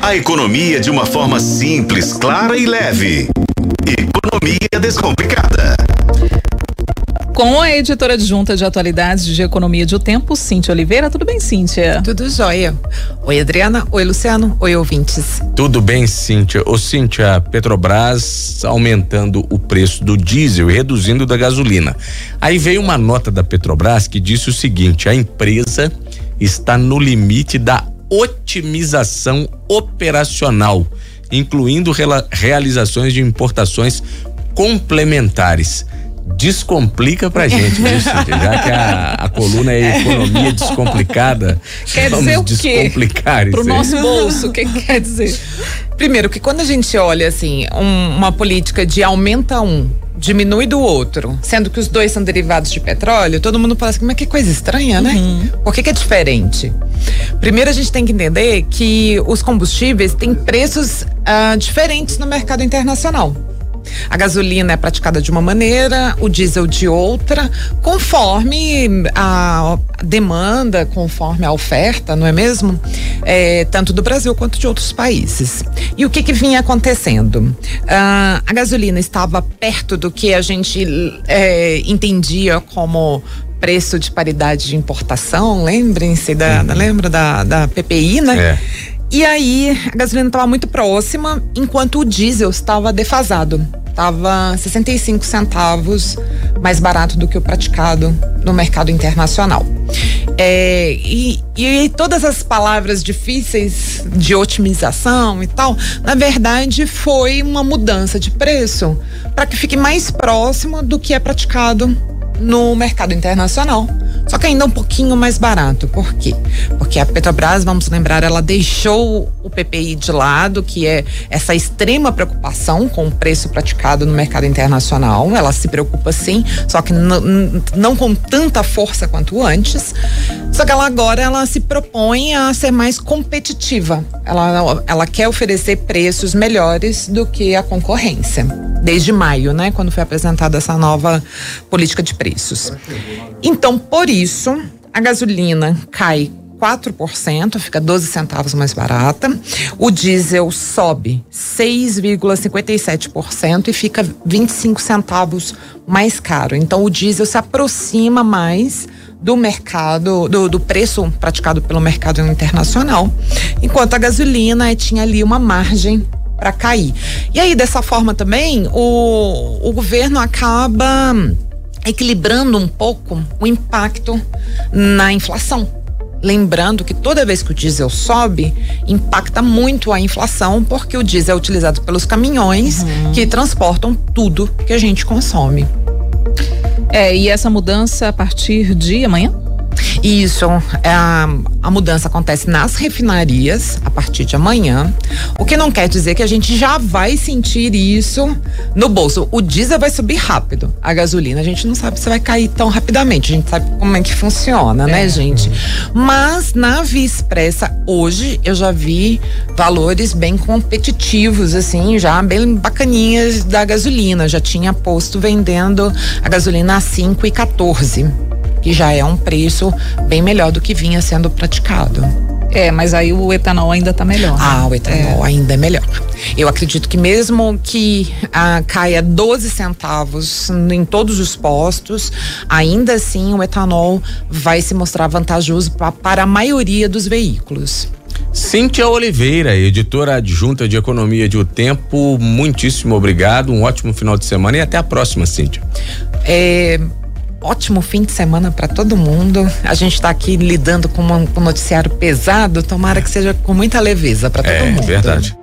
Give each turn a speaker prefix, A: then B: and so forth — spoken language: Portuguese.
A: A economia de uma forma simples, clara e leve. Economia Descomplicada.
B: Com a editora adjunta de atualidades de economia de O Tempo, Cíntia Oliveira. Tudo bem, Cíntia?
C: Tudo jóia. Oi, Adriana. Oi, Luciano. Oi, ouvintes.
D: Tudo bem, Cíntia. Ô, Cíntia, Petrobras aumentando o preço do diesel e reduzindo da gasolina. Aí veio uma nota da Petrobras que disse o seguinte: a empresa está no limite da otimização operacional, incluindo realizações de importações complementares descomplica pra gente, viu, Cíntia? Já que a, a, coluna é economia descomplicada,
B: quer
D: vamos
B: dizer o
D: descomplicar
B: quê? Pro nosso bolso, o que, que quer dizer?
C: Primeiro, que quando a gente olha assim, um, uma política de aumenta um, diminui do outro, sendo que os dois são derivados de petróleo, todo mundo fala assim, mas que coisa estranha, né? Uhum. Por que, que é diferente? Primeiro a gente tem que entender que os combustíveis têm preços uh, diferentes no mercado internacional. A gasolina é praticada de uma maneira, o diesel de outra, conforme a demanda, conforme a oferta, não é mesmo? É, tanto do Brasil quanto de outros países. E o que, que vinha acontecendo? Ah, a gasolina estava perto do que a gente é, entendia como preço de paridade de importação, lembrem-se da, da, lembra da, da PPI, né? É. E aí a gasolina estava muito próxima, enquanto o diesel estava defasado. Estava 65 centavos mais barato do que o praticado no mercado internacional. É, e, e todas as palavras difíceis de otimização e tal, na verdade foi uma mudança de preço para que fique mais próximo do que é praticado no mercado internacional. Só que ainda um pouquinho mais barato. Por quê? Porque a Petrobras, vamos lembrar, ela deixou o PPI de lado, que é essa extrema preocupação com o preço praticado no mercado internacional. Ela se preocupa sim, só que não com tanta força quanto antes. Só que ela agora ela se propõe a ser mais competitiva. Ela, ela quer oferecer preços melhores do que a concorrência. Desde maio, né? Quando foi apresentada essa nova política de preços. Então, por isso, a gasolina cai 4%, fica 12 centavos mais barata. O diesel sobe 6,57% e fica 25 centavos mais caro. Então o diesel se aproxima mais do mercado, do, do preço praticado pelo mercado internacional, enquanto a gasolina tinha ali uma margem para cair. E aí, dessa forma também, o, o governo acaba equilibrando um pouco o impacto na inflação. Lembrando que toda vez que o diesel sobe, impacta muito a inflação, porque o diesel é utilizado pelos caminhões uhum. que transportam tudo que a gente consome.
B: É, e essa mudança a partir de amanhã?
C: Isso, é, a, a mudança acontece nas refinarias a partir de amanhã, o que não quer dizer que a gente já vai sentir isso no bolso. O diesel vai subir rápido, a gasolina a gente não sabe se vai cair tão rapidamente, a gente sabe como é que funciona, né, é. né, gente? Mas na Via Expressa hoje eu já vi valores bem competitivos, assim, já bem bacaninhas da gasolina. Já tinha posto vendendo a gasolina a 5 e 14 que já é um preço bem melhor do que vinha sendo praticado.
B: É, mas aí o etanol ainda está melhor. Né?
C: Ah, o etanol é. ainda é melhor. Eu acredito que mesmo que ah, caia 12 centavos em todos os postos, ainda assim o etanol vai se mostrar vantajoso pra, para a maioria dos veículos.
D: Cíntia Oliveira, editora adjunta de Economia de O Tempo, muitíssimo obrigado, um ótimo final de semana e até a próxima, Cíntia.
C: É, ótimo fim de semana para todo mundo. A gente está aqui lidando com, uma, com um noticiário pesado, tomara que seja com muita leveza para todo
D: é,
C: mundo.
D: É verdade.